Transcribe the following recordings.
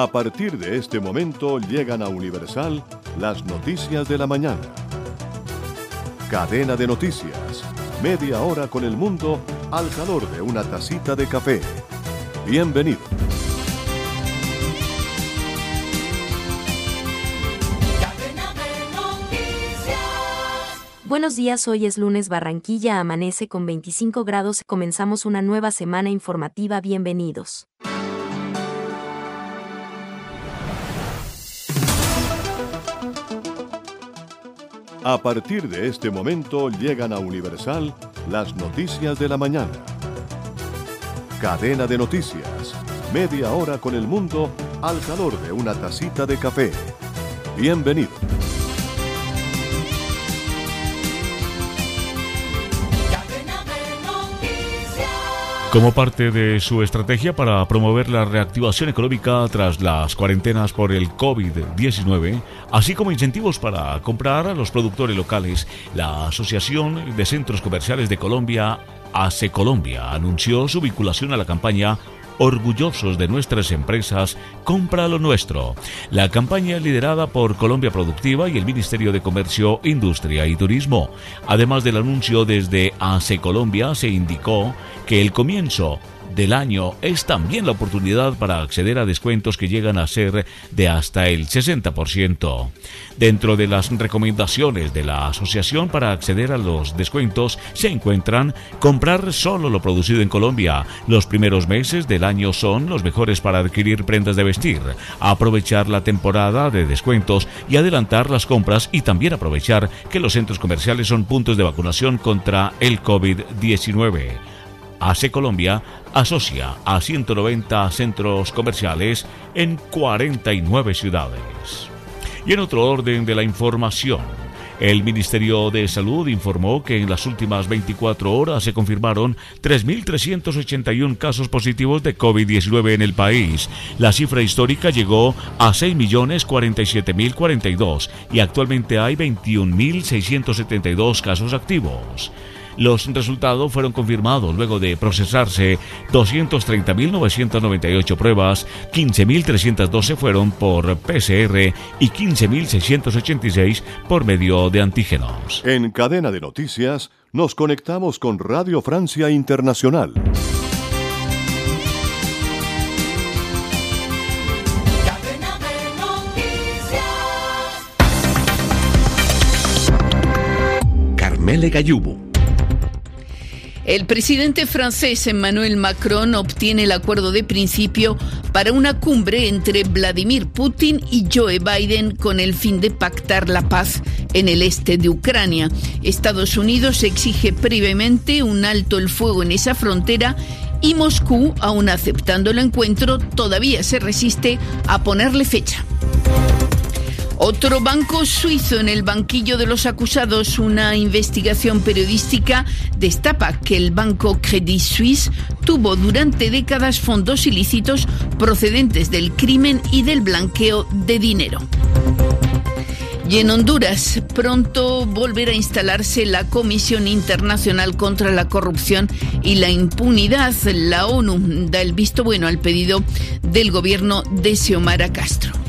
A partir de este momento llegan a Universal las noticias de la mañana. Cadena de noticias. Media hora con el mundo al calor de una tacita de café. Bienvenido. Buenos días, hoy es lunes Barranquilla, amanece con 25 grados, comenzamos una nueva semana informativa, bienvenidos. A partir de este momento llegan a Universal las noticias de la mañana. Cadena de noticias. Media hora con el mundo al calor de una tacita de café. Bienvenido. Como parte de su estrategia para promover la reactivación económica tras las cuarentenas por el COVID-19, así como incentivos para comprar a los productores locales, la Asociación de Centros Comerciales de Colombia, ACE Colombia, anunció su vinculación a la campaña orgullosos de nuestras empresas, compra lo nuestro. La campaña liderada por Colombia Productiva y el Ministerio de Comercio, Industria y Turismo. Además del anuncio desde ACE Colombia, se indicó que el comienzo del año es también la oportunidad para acceder a descuentos que llegan a ser de hasta el 60%. Dentro de las recomendaciones de la asociación para acceder a los descuentos se encuentran comprar solo lo producido en Colombia. Los primeros meses del año son los mejores para adquirir prendas de vestir, aprovechar la temporada de descuentos y adelantar las compras y también aprovechar que los centros comerciales son puntos de vacunación contra el COVID-19. ACE Colombia asocia a 190 centros comerciales en 49 ciudades. Y en otro orden de la información, el Ministerio de Salud informó que en las últimas 24 horas se confirmaron 3.381 casos positivos de COVID-19 en el país. La cifra histórica llegó a 6.047.042 y actualmente hay 21.672 casos activos. Los resultados fueron confirmados luego de procesarse 230.998 pruebas, 15.312 fueron por PCR y 15.686 por medio de antígenos. En cadena de noticias, nos conectamos con Radio Francia Internacional. Carmele Gallubo el presidente francés Emmanuel Macron obtiene el acuerdo de principio para una cumbre entre Vladimir Putin y Joe Biden con el fin de pactar la paz en el este de Ucrania. Estados Unidos exige previamente un alto el fuego en esa frontera y Moscú, aun aceptando el encuentro, todavía se resiste a ponerle fecha. Otro banco suizo en el banquillo de los acusados. Una investigación periodística destapa que el banco Credit Suisse tuvo durante décadas fondos ilícitos procedentes del crimen y del blanqueo de dinero. Y en Honduras, pronto volverá a instalarse la Comisión Internacional contra la Corrupción y la Impunidad. La ONU da el visto bueno al pedido del gobierno de Xiomara Castro.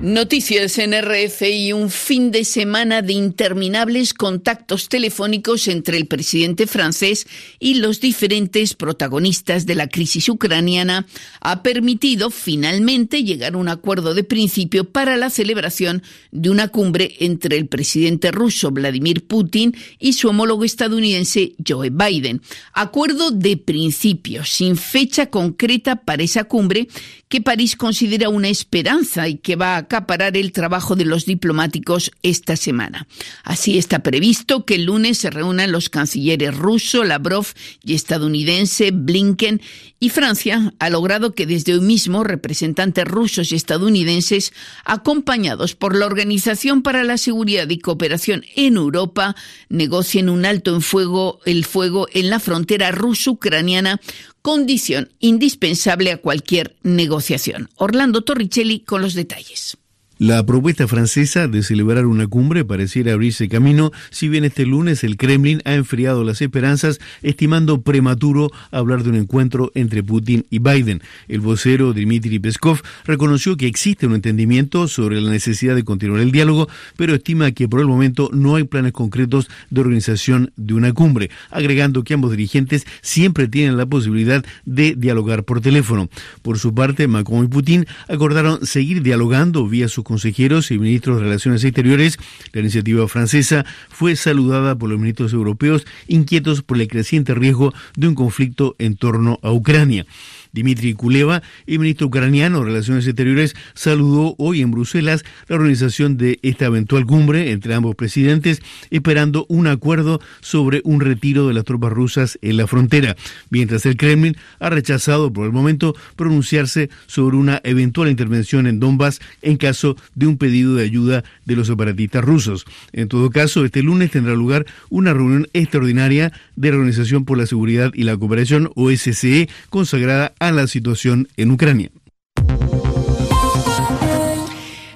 Noticias en y un fin de semana de interminables contactos telefónicos entre el presidente francés y los diferentes protagonistas de la crisis ucraniana ha permitido finalmente llegar a un acuerdo de principio para la celebración de una cumbre entre el presidente ruso Vladimir Putin y su homólogo estadounidense Joe Biden. Acuerdo de principio, sin fecha concreta para esa cumbre que París considera una esperanza y que va a acaparar el trabajo de los diplomáticos esta semana. Así está previsto que el lunes se reúnan los cancilleres ruso, Lavrov y estadounidense Blinken y Francia ha logrado que desde hoy mismo representantes rusos y estadounidenses, acompañados por la Organización para la Seguridad y Cooperación en Europa, negocien un alto en fuego, el fuego en la frontera ruso-ucraniana condición indispensable a cualquier negociación. Orlando Torricelli con los detalles. La propuesta francesa de celebrar una cumbre pareciera abrirse camino, si bien este lunes el Kremlin ha enfriado las esperanzas, estimando prematuro hablar de un encuentro entre Putin y Biden. El vocero Dmitry Peskov reconoció que existe un entendimiento sobre la necesidad de continuar el diálogo, pero estima que por el momento no hay planes concretos de organización de una cumbre, agregando que ambos dirigentes siempre tienen la posibilidad de dialogar por teléfono. Por su parte, Macron y Putin acordaron seguir dialogando vía sus consejeros y ministros de Relaciones Exteriores, la iniciativa francesa fue saludada por los ministros europeos inquietos por el creciente riesgo de un conflicto en torno a Ucrania. Dmitry Kuleva, el ministro ucraniano de Relaciones Exteriores, saludó hoy en Bruselas la organización de esta eventual cumbre entre ambos presidentes, esperando un acuerdo sobre un retiro de las tropas rusas en la frontera, mientras el Kremlin ha rechazado por el momento pronunciarse sobre una eventual intervención en Donbass en caso de un pedido de ayuda de los separatistas rusos. En todo caso, este lunes tendrá lugar una reunión extraordinaria de la Organización por la Seguridad y la Cooperación, OSCE, consagrada a la situación en Ucrania.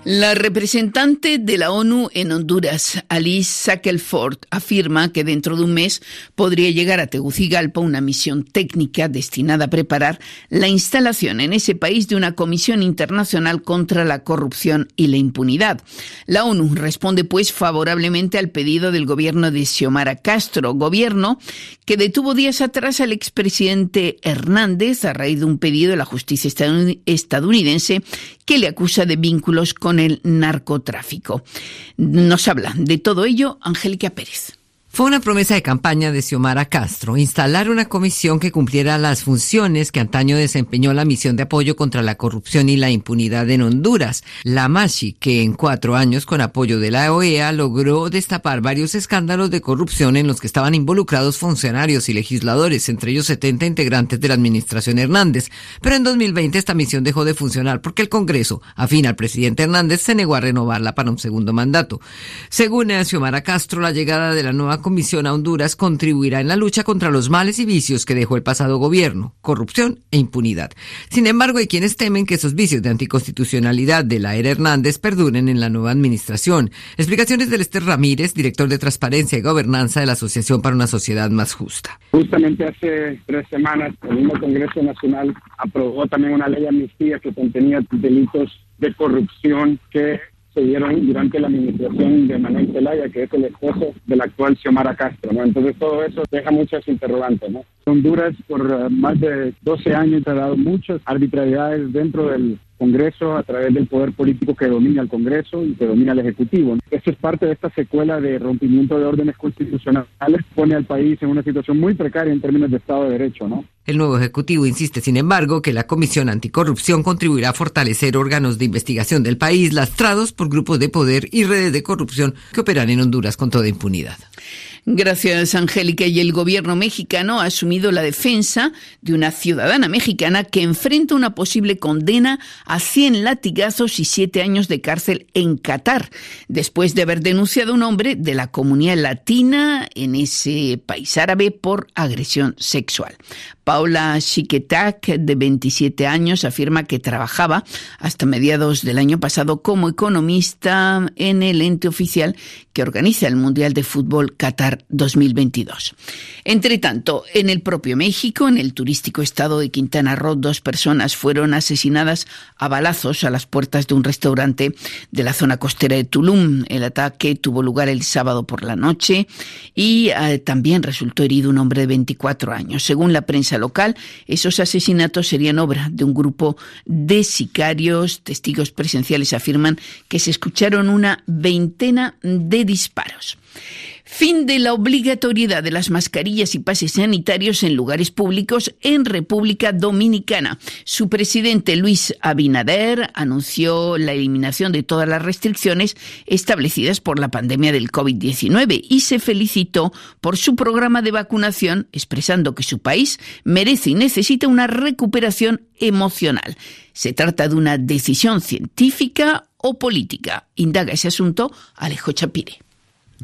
La representante de la ONU en Honduras, Alice Shackelford, afirma que dentro de un mes podría llegar a Tegucigalpa una misión técnica destinada a preparar la instalación en ese país de una comisión internacional contra la corrupción y la impunidad. La ONU responde pues favorablemente al pedido del gobierno de Xiomara Castro, gobierno que detuvo días atrás al expresidente Hernández a raíz de un pedido de la justicia estadounidense que le acusa de vínculos con el narcotráfico. Nos habla de todo ello Angélica Pérez. Fue una promesa de campaña de Xiomara Castro instalar una comisión que cumpliera las funciones que antaño desempeñó la misión de apoyo contra la corrupción y la impunidad en Honduras, la MASHI, que en cuatro años con apoyo de la OEA logró destapar varios escándalos de corrupción en los que estaban involucrados funcionarios y legisladores, entre ellos 70 integrantes de la administración Hernández. Pero en 2020 esta misión dejó de funcionar porque el Congreso, afín al presidente Hernández, se negó a renovarla para un segundo mandato. Según Xiomara Castro, la llegada de la nueva comisión a Honduras contribuirá en la lucha contra los males y vicios que dejó el pasado gobierno, corrupción e impunidad. Sin embargo, hay quienes temen que esos vicios de anticonstitucionalidad de la era Hernández perduren en la nueva administración. Explicaciones del Esther Ramírez, director de Transparencia y Gobernanza de la Asociación para una Sociedad Más Justa. Justamente hace tres semanas, el mismo Congreso Nacional aprobó también una ley de amnistía que contenía delitos de corrupción que se dieron durante la administración de Manuel Zelaya, que es el esposo del actual Xiomara Castro. ¿no? Entonces todo eso deja muchas interrogantes. ¿no? Honduras por eh, más de 12 años ha dado muchas arbitrariedades dentro del Congreso a través del poder político que domina el Congreso y que domina el Ejecutivo. Esto es parte de esta secuela de rompimiento de órdenes constitucionales, pone al país en una situación muy precaria en términos de Estado de Derecho, ¿no? El nuevo Ejecutivo insiste, sin embargo, que la Comisión Anticorrupción contribuirá a fortalecer órganos de investigación del país lastrados por grupos de poder y redes de corrupción que operan en Honduras con toda impunidad. Gracias, Angélica. Y el gobierno mexicano ha asumido la defensa de una ciudadana mexicana que enfrenta una posible condena a 100 latigazos y 7 años de cárcel en Qatar, después de haber denunciado a un hombre de la comunidad latina en ese país árabe por agresión sexual. Paula Chiquetac, de 27 años, afirma que trabajaba hasta mediados del año pasado como economista en el ente oficial que organiza el Mundial de Fútbol Qatar 2022. Entre tanto, en el propio México, en el turístico estado de Quintana Roo, dos personas fueron asesinadas a balazos a las puertas de un restaurante de la zona costera de Tulum. El ataque tuvo lugar el sábado por la noche y eh, también resultó herido un hombre de 24 años. Según la prensa local, esos asesinatos serían obra de un grupo de sicarios. Testigos presenciales afirman que se escucharon una veintena de disparos. Fin de la obligatoriedad de las mascarillas y pases sanitarios en lugares públicos en República Dominicana. Su presidente Luis Abinader anunció la eliminación de todas las restricciones establecidas por la pandemia del COVID-19 y se felicitó por su programa de vacunación, expresando que su país merece y necesita una recuperación emocional. Se trata de una decisión científica o política. Indaga ese asunto Alejo Chapire.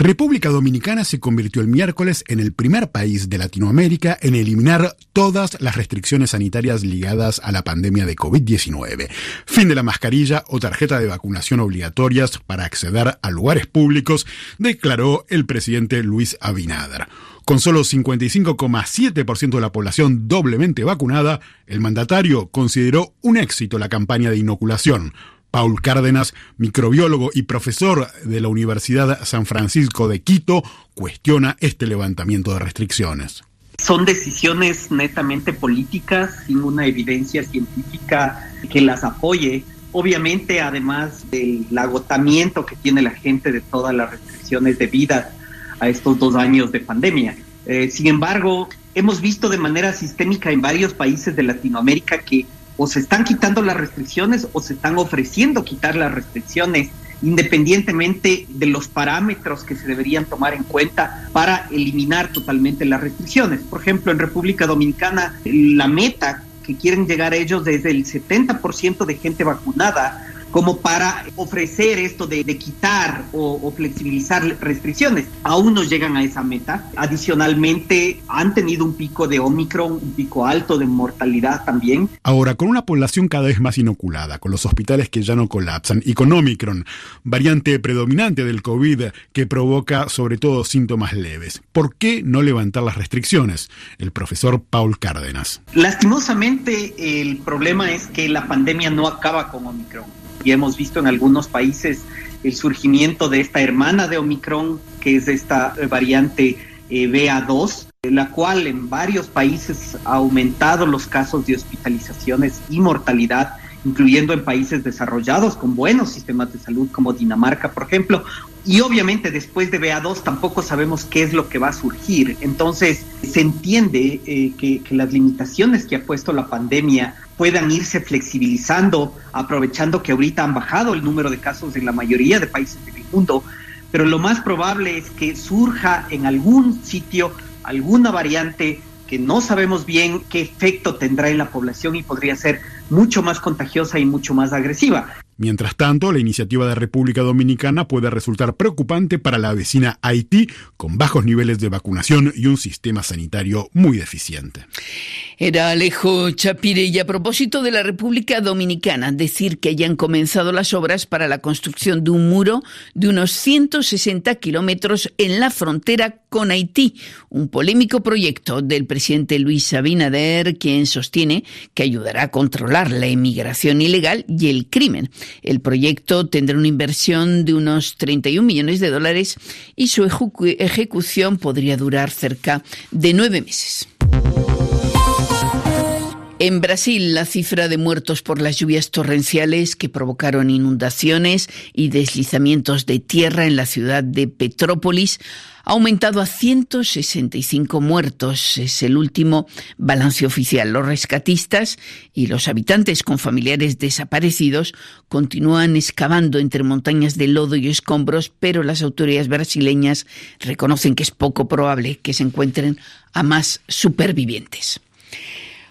República Dominicana se convirtió el miércoles en el primer país de Latinoamérica en eliminar todas las restricciones sanitarias ligadas a la pandemia de COVID-19. Fin de la mascarilla o tarjeta de vacunación obligatorias para acceder a lugares públicos, declaró el presidente Luis Abinader. Con solo 55,7% de la población doblemente vacunada, el mandatario consideró un éxito la campaña de inoculación. Paul Cárdenas, microbiólogo y profesor de la Universidad San Francisco de Quito, cuestiona este levantamiento de restricciones. Son decisiones netamente políticas, sin una evidencia científica que las apoye. Obviamente, además del agotamiento que tiene la gente de todas las restricciones debidas a estos dos años de pandemia. Eh, sin embargo, hemos visto de manera sistémica en varios países de Latinoamérica que o se están quitando las restricciones o se están ofreciendo quitar las restricciones independientemente de los parámetros que se deberían tomar en cuenta para eliminar totalmente las restricciones. Por ejemplo, en República Dominicana, la meta que quieren llegar a ellos desde el 70% de gente vacunada como para ofrecer esto de, quitar o, flexibilizar restricciones. Aún no llegan a esa meta. Adicionalmente, han tenido un pico de Omicron, un pico alto de mortalidad también. Ahora, con una población cada vez más inoculada, con los hospitales que ya no colapsan y con Omicron, variante predominante del COVID que provoca sobre todo síntomas leves, ¿por qué no levantar las restricciones? El profesor Paul Cárdenas. Lastimosamente, el problema es que la pandemia no acaba con Omicron y hemos visto en algunos países el surgimiento de esta hermana de Omicron, que es esta variante eh, BA2, la cual en varios países ha aumentado los casos de hospitalizaciones y mortalidad incluyendo en países desarrollados con buenos sistemas de salud como Dinamarca, por ejemplo. Y obviamente después de BA2 tampoco sabemos qué es lo que va a surgir. Entonces se entiende eh, que, que las limitaciones que ha puesto la pandemia puedan irse flexibilizando, aprovechando que ahorita han bajado el número de casos en la mayoría de países del mundo, pero lo más probable es que surja en algún sitio alguna variante que no sabemos bien qué efecto tendrá en la población y podría ser mucho más contagiosa y mucho más agresiva. Mientras tanto, la iniciativa de República Dominicana puede resultar preocupante para la vecina Haití, con bajos niveles de vacunación y un sistema sanitario muy deficiente. Era Alejo Chapire y a propósito de la República Dominicana, decir que hayan comenzado las obras para la construcción de un muro de unos 160 kilómetros en la frontera con Haití, un polémico proyecto del presidente Luis Abinader, quien sostiene que ayudará a controlar la inmigración ilegal y el crimen. El proyecto tendrá una inversión de unos 31 millones de dólares y su ejecución podría durar cerca de nueve meses. En Brasil, la cifra de muertos por las lluvias torrenciales que provocaron inundaciones y deslizamientos de tierra en la ciudad de Petrópolis ha aumentado a 165 muertos. Es el último balance oficial. Los rescatistas y los habitantes con familiares desaparecidos continúan excavando entre montañas de lodo y escombros, pero las autoridades brasileñas reconocen que es poco probable que se encuentren a más supervivientes.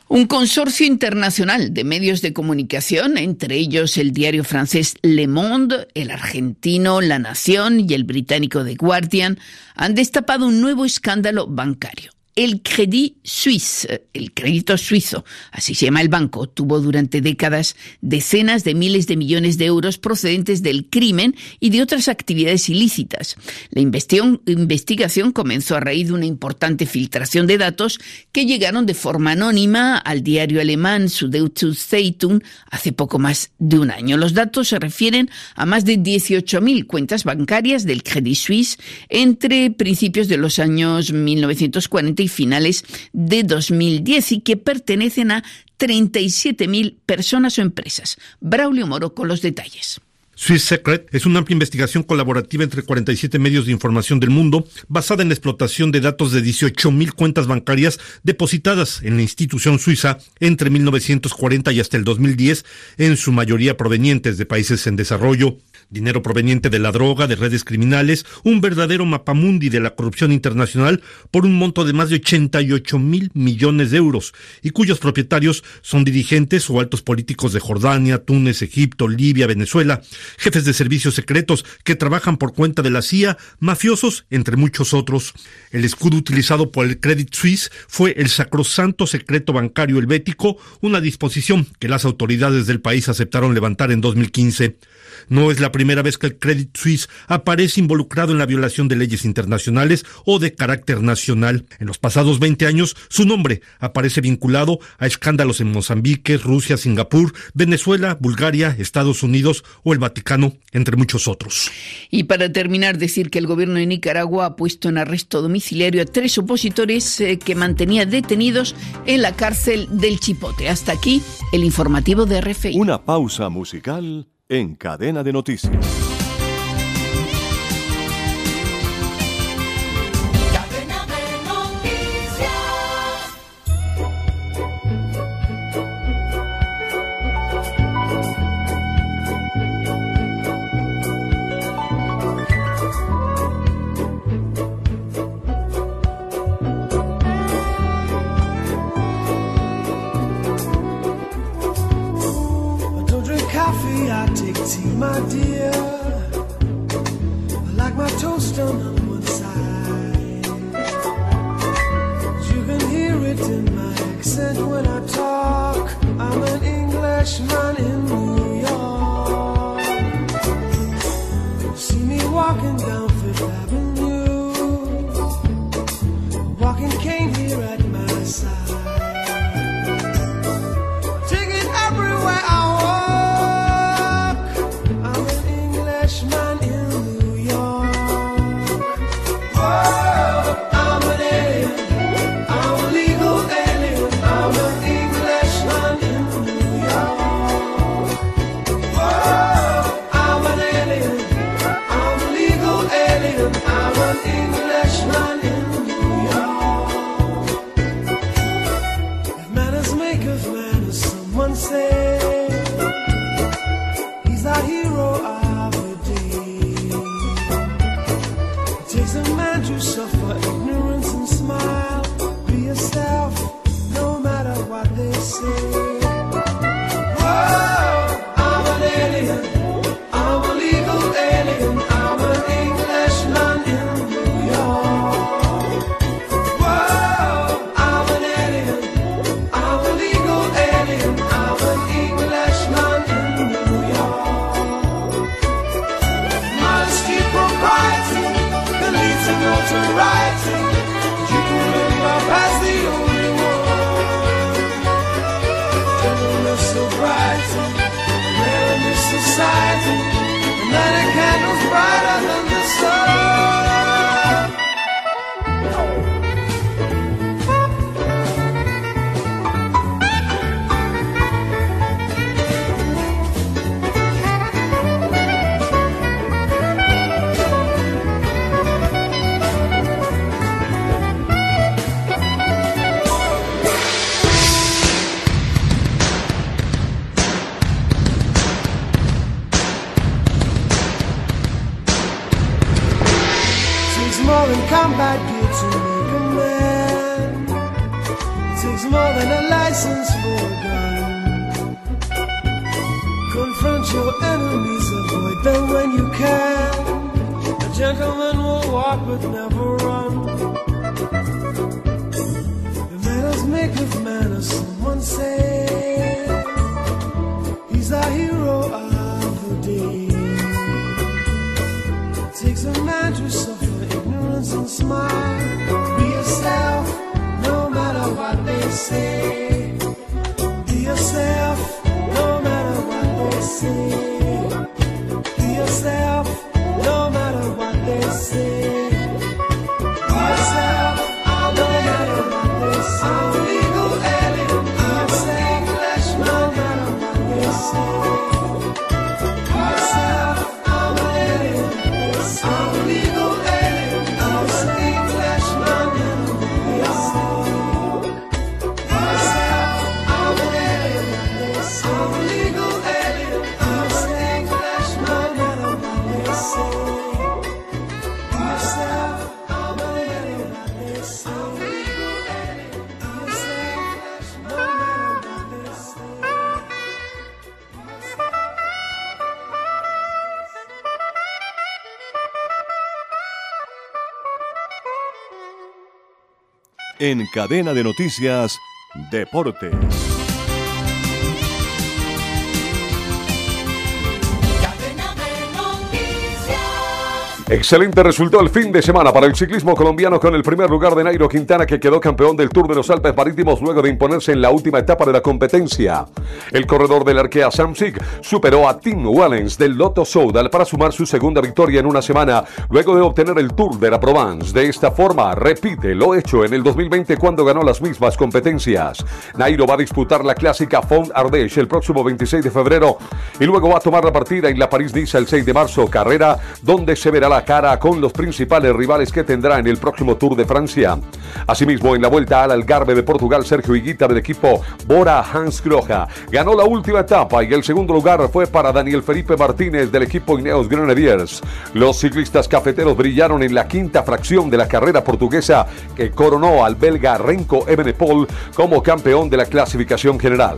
Un consorcio internacional de medios de comunicación, entre ellos el diario francés Le Monde, el argentino La Nación y el británico The Guardian, han destapado un nuevo escándalo bancario. El Crédit Suisse, el crédito suizo, así se llama el banco, tuvo durante décadas decenas de miles de millones de euros procedentes del crimen y de otras actividades ilícitas. La investigación comenzó a raíz de una importante filtración de datos que llegaron de forma anónima al diario alemán Süddeutsche Zeitung hace poco más de un año. Los datos se refieren a más de 18.000 cuentas bancarias del Crédit Suisse entre principios de los años 1940 finales de 2010 y que pertenecen a 37.000 personas o empresas. Braulio Moro con los detalles. Swiss Secret es una amplia investigación colaborativa entre 47 medios de información del mundo basada en la explotación de datos de 18.000 cuentas bancarias depositadas en la institución suiza entre 1940 y hasta el 2010, en su mayoría provenientes de países en desarrollo. Dinero proveniente de la droga, de redes criminales, un verdadero mapamundi de la corrupción internacional por un monto de más de 88 mil millones de euros y cuyos propietarios son dirigentes o altos políticos de Jordania, Túnez, Egipto, Libia, Venezuela, jefes de servicios secretos que trabajan por cuenta de la CIA, mafiosos, entre muchos otros. El escudo utilizado por el Credit Suisse fue el sacrosanto secreto bancario helvético, una disposición que las autoridades del país aceptaron levantar en 2015. No es la primera vez que el Credit Suisse aparece involucrado en la violación de leyes internacionales o de carácter nacional. En los pasados 20 años, su nombre aparece vinculado a escándalos en Mozambique, Rusia, Singapur, Venezuela, Bulgaria, Estados Unidos o el Vaticano, entre muchos otros. Y para terminar, decir que el gobierno de Nicaragua ha puesto en arresto domiciliario a tres opositores eh, que mantenía detenidos en la cárcel del Chipote. Hasta aquí el informativo de RFI. Una pausa musical en cadena de noticias. More than a license for a gun. Confront your enemies, avoid them when you can. A gentleman will walk but never run. The manners make of manners, someone say. He's our hero of the day. Takes a man to suffer ignorance and smile. Be yourself, say. En cadena de noticias, Deportes. Excelente resultó el fin de semana para el ciclismo colombiano con el primer lugar de Nairo Quintana que quedó campeón del Tour de los Alpes Marítimos luego de imponerse en la última etapa de la competencia. El corredor del Arkea Samsic superó a Tim Wellens del Lotto Soudal para sumar su segunda victoria en una semana luego de obtener el Tour de la Provence. De esta forma repite lo hecho en el 2020 cuando ganó las mismas competencias. Nairo va a disputar la clásica Fond Ardèche el próximo 26 de febrero y luego va a tomar la partida en la París-Niza el 6 de marzo, carrera donde se verá la cara con los principales rivales que tendrá en el próximo Tour de Francia. Asimismo, en la vuelta al Algarve de Portugal, Sergio Higuita del equipo Bora Hans Groja ganó la última etapa y el segundo lugar fue para Daniel Felipe Martínez del equipo Ineos Grenadiers. Los ciclistas cafeteros brillaron en la quinta fracción de la carrera portuguesa que coronó al belga Renko Evenepoel como campeón de la clasificación general.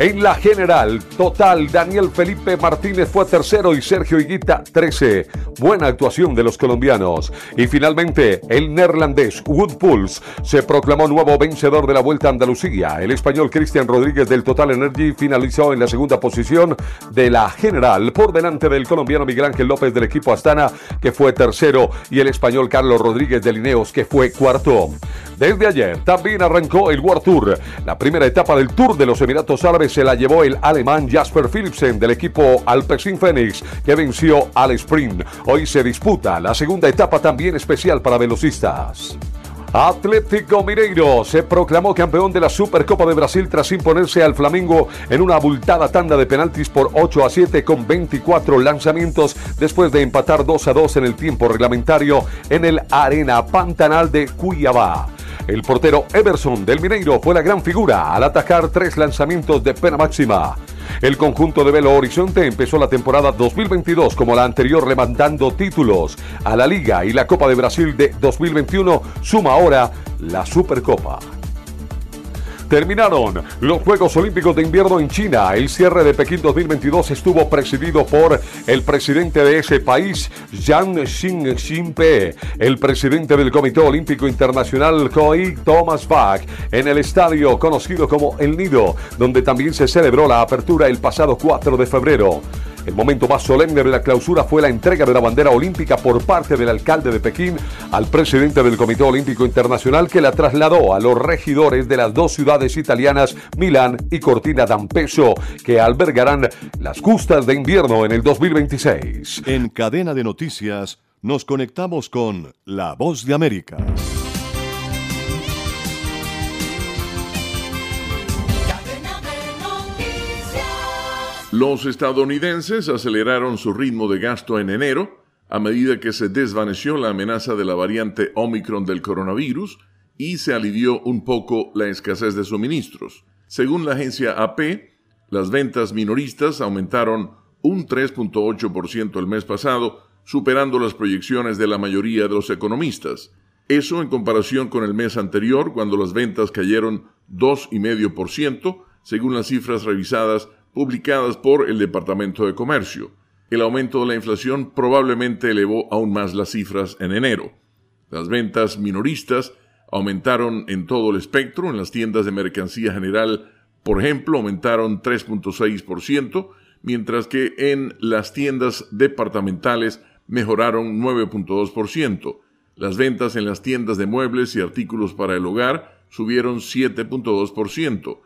En la general, total, Daniel Felipe Martínez fue tercero y Sergio Higuita 13. Buena actuación de los colombianos. Y finalmente, el neerlandés Wood Pulse se proclamó nuevo vencedor de la Vuelta a Andalucía. El español Cristian Rodríguez del Total Energy finalizó en la segunda posición de la general por delante del colombiano Miguel Ángel López del equipo Astana, que fue tercero, y el español Carlos Rodríguez de Lineos, que fue cuarto. Desde ayer también arrancó el World Tour. La primera etapa del Tour de los Emiratos Árabes se la llevó el alemán Jasper Philipsen del equipo Alpecin Phoenix, que venció al sprint. Hoy se disputa la segunda etapa también especial para velocistas. Atlético Mineiro se proclamó campeón de la Supercopa de Brasil tras imponerse al Flamengo en una abultada tanda de penaltis por 8 a 7 con 24 lanzamientos después de empatar 2 a 2 en el tiempo reglamentario en el Arena Pantanal de Cuiabá. El portero Everson del Mineiro fue la gran figura al atacar tres lanzamientos de pena máxima. El conjunto de Belo Horizonte empezó la temporada 2022 como la anterior levantando títulos a la Liga y la Copa de Brasil de 2021 suma ahora la Supercopa. Terminaron los Juegos Olímpicos de Invierno en China. El cierre de Pekín 2022 estuvo presidido por el presidente de ese país, Yang Xinpe, el presidente del Comité Olímpico Internacional, Koi Thomas Bach, en el estadio conocido como El Nido, donde también se celebró la apertura el pasado 4 de febrero. El momento más solemne de la clausura fue la entrega de la bandera olímpica por parte del alcalde de Pekín al presidente del Comité Olímpico Internacional que la trasladó a los regidores de las dos ciudades italianas, Milán y Cortina d'Ampezzo, que albergarán las justas de invierno en el 2026. En cadena de noticias, nos conectamos con La Voz de América. Los estadounidenses aceleraron su ritmo de gasto en enero a medida que se desvaneció la amenaza de la variante Omicron del coronavirus y se alivió un poco la escasez de suministros. Según la agencia AP, las ventas minoristas aumentaron un 3.8% el mes pasado, superando las proyecciones de la mayoría de los economistas. Eso en comparación con el mes anterior, cuando las ventas cayeron 2,5%, según las cifras revisadas publicadas por el Departamento de Comercio. El aumento de la inflación probablemente elevó aún más las cifras en enero. Las ventas minoristas aumentaron en todo el espectro. En las tiendas de mercancía general, por ejemplo, aumentaron 3.6%, mientras que en las tiendas departamentales mejoraron 9.2%. Las ventas en las tiendas de muebles y artículos para el hogar subieron 7.2%.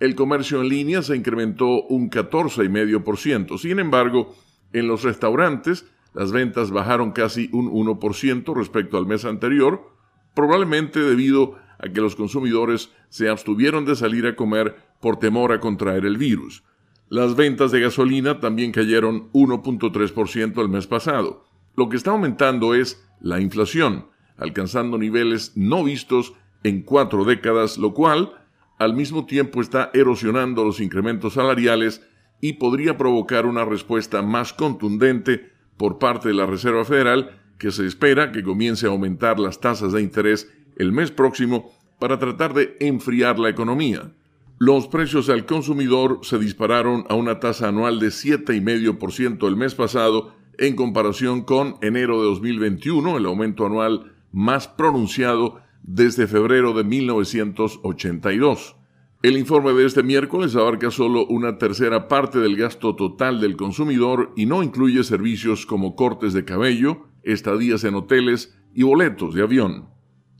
El comercio en línea se incrementó un 14,5%. Sin embargo, en los restaurantes las ventas bajaron casi un 1% respecto al mes anterior, probablemente debido a que los consumidores se abstuvieron de salir a comer por temor a contraer el virus. Las ventas de gasolina también cayeron 1.3% el mes pasado. Lo que está aumentando es la inflación, alcanzando niveles no vistos en cuatro décadas, lo cual al mismo tiempo está erosionando los incrementos salariales y podría provocar una respuesta más contundente por parte de la Reserva Federal, que se espera que comience a aumentar las tasas de interés el mes próximo para tratar de enfriar la economía. Los precios al consumidor se dispararon a una tasa anual de 7,5% el mes pasado en comparación con enero de 2021, el aumento anual más pronunciado desde febrero de 1982. El informe de este miércoles abarca solo una tercera parte del gasto total del consumidor y no incluye servicios como cortes de cabello, estadías en hoteles y boletos de avión.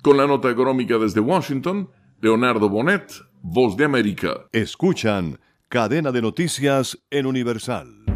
Con la nota económica desde Washington, Leonardo Bonet, Voz de América. Escuchan Cadena de Noticias en Universal.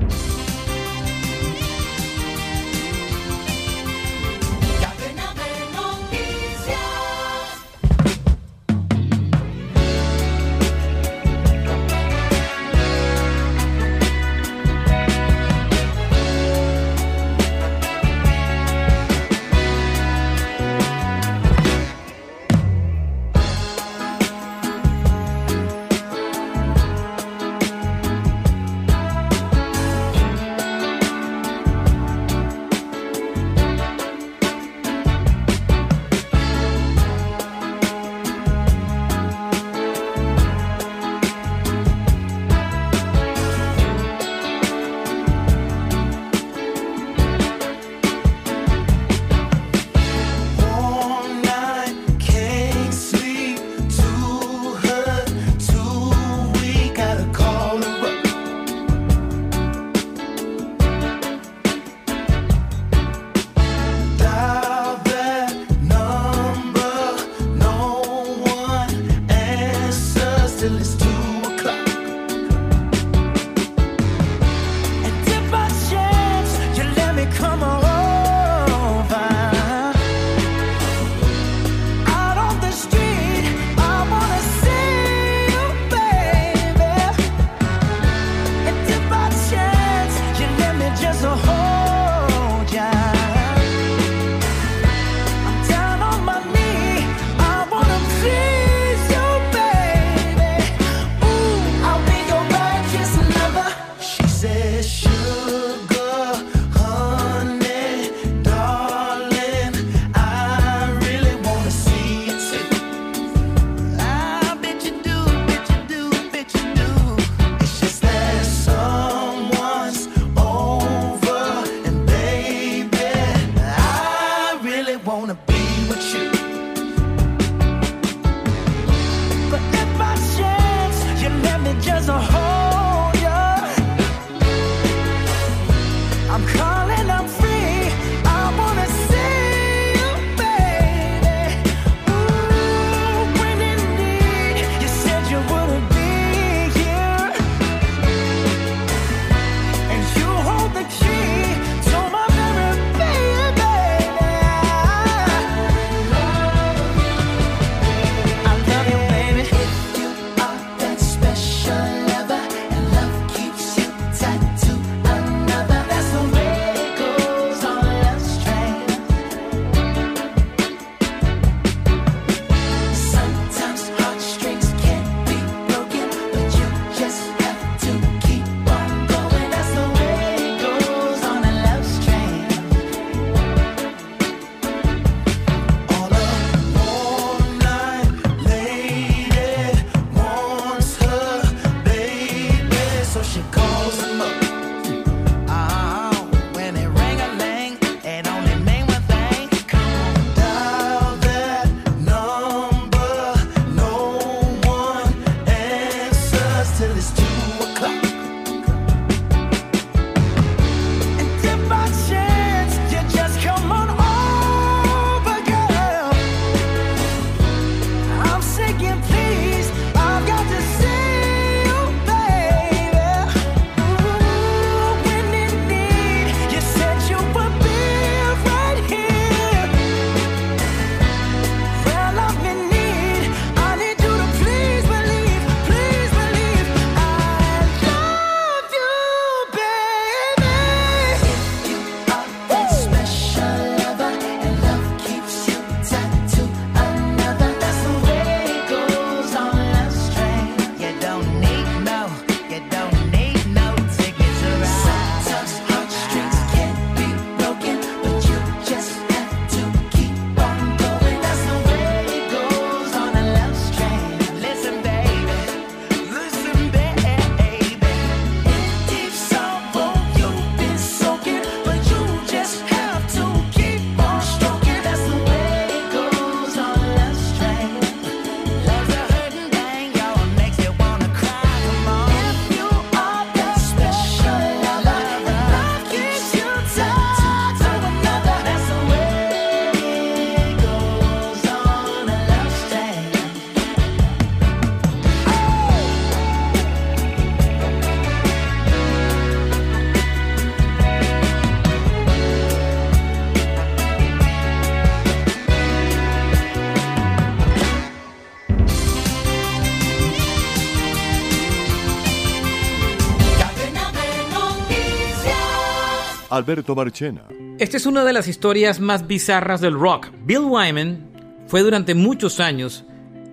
Alberto Marchena. Esta es una de las historias más bizarras del rock. Bill Wyman fue durante muchos años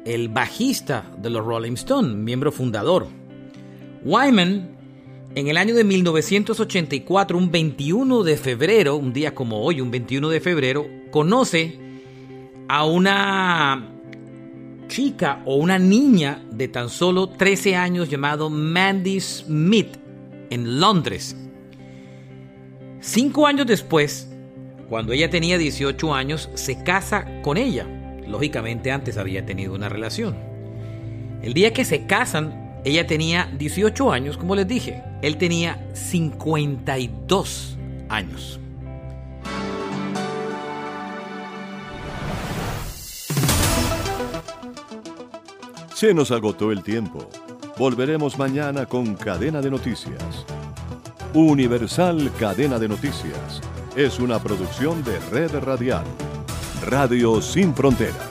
el bajista de los Rolling Stones, miembro fundador. Wyman, en el año de 1984, un 21 de febrero, un día como hoy, un 21 de febrero, conoce a una chica o una niña de tan solo 13 años llamado Mandy Smith en Londres. Cinco años después, cuando ella tenía 18 años, se casa con ella. Lógicamente antes había tenido una relación. El día que se casan, ella tenía 18 años, como les dije. Él tenía 52 años. Se nos agotó el tiempo. Volveremos mañana con Cadena de Noticias. Universal Cadena de Noticias es una producción de Red Radial. Radio Sin Fronteras.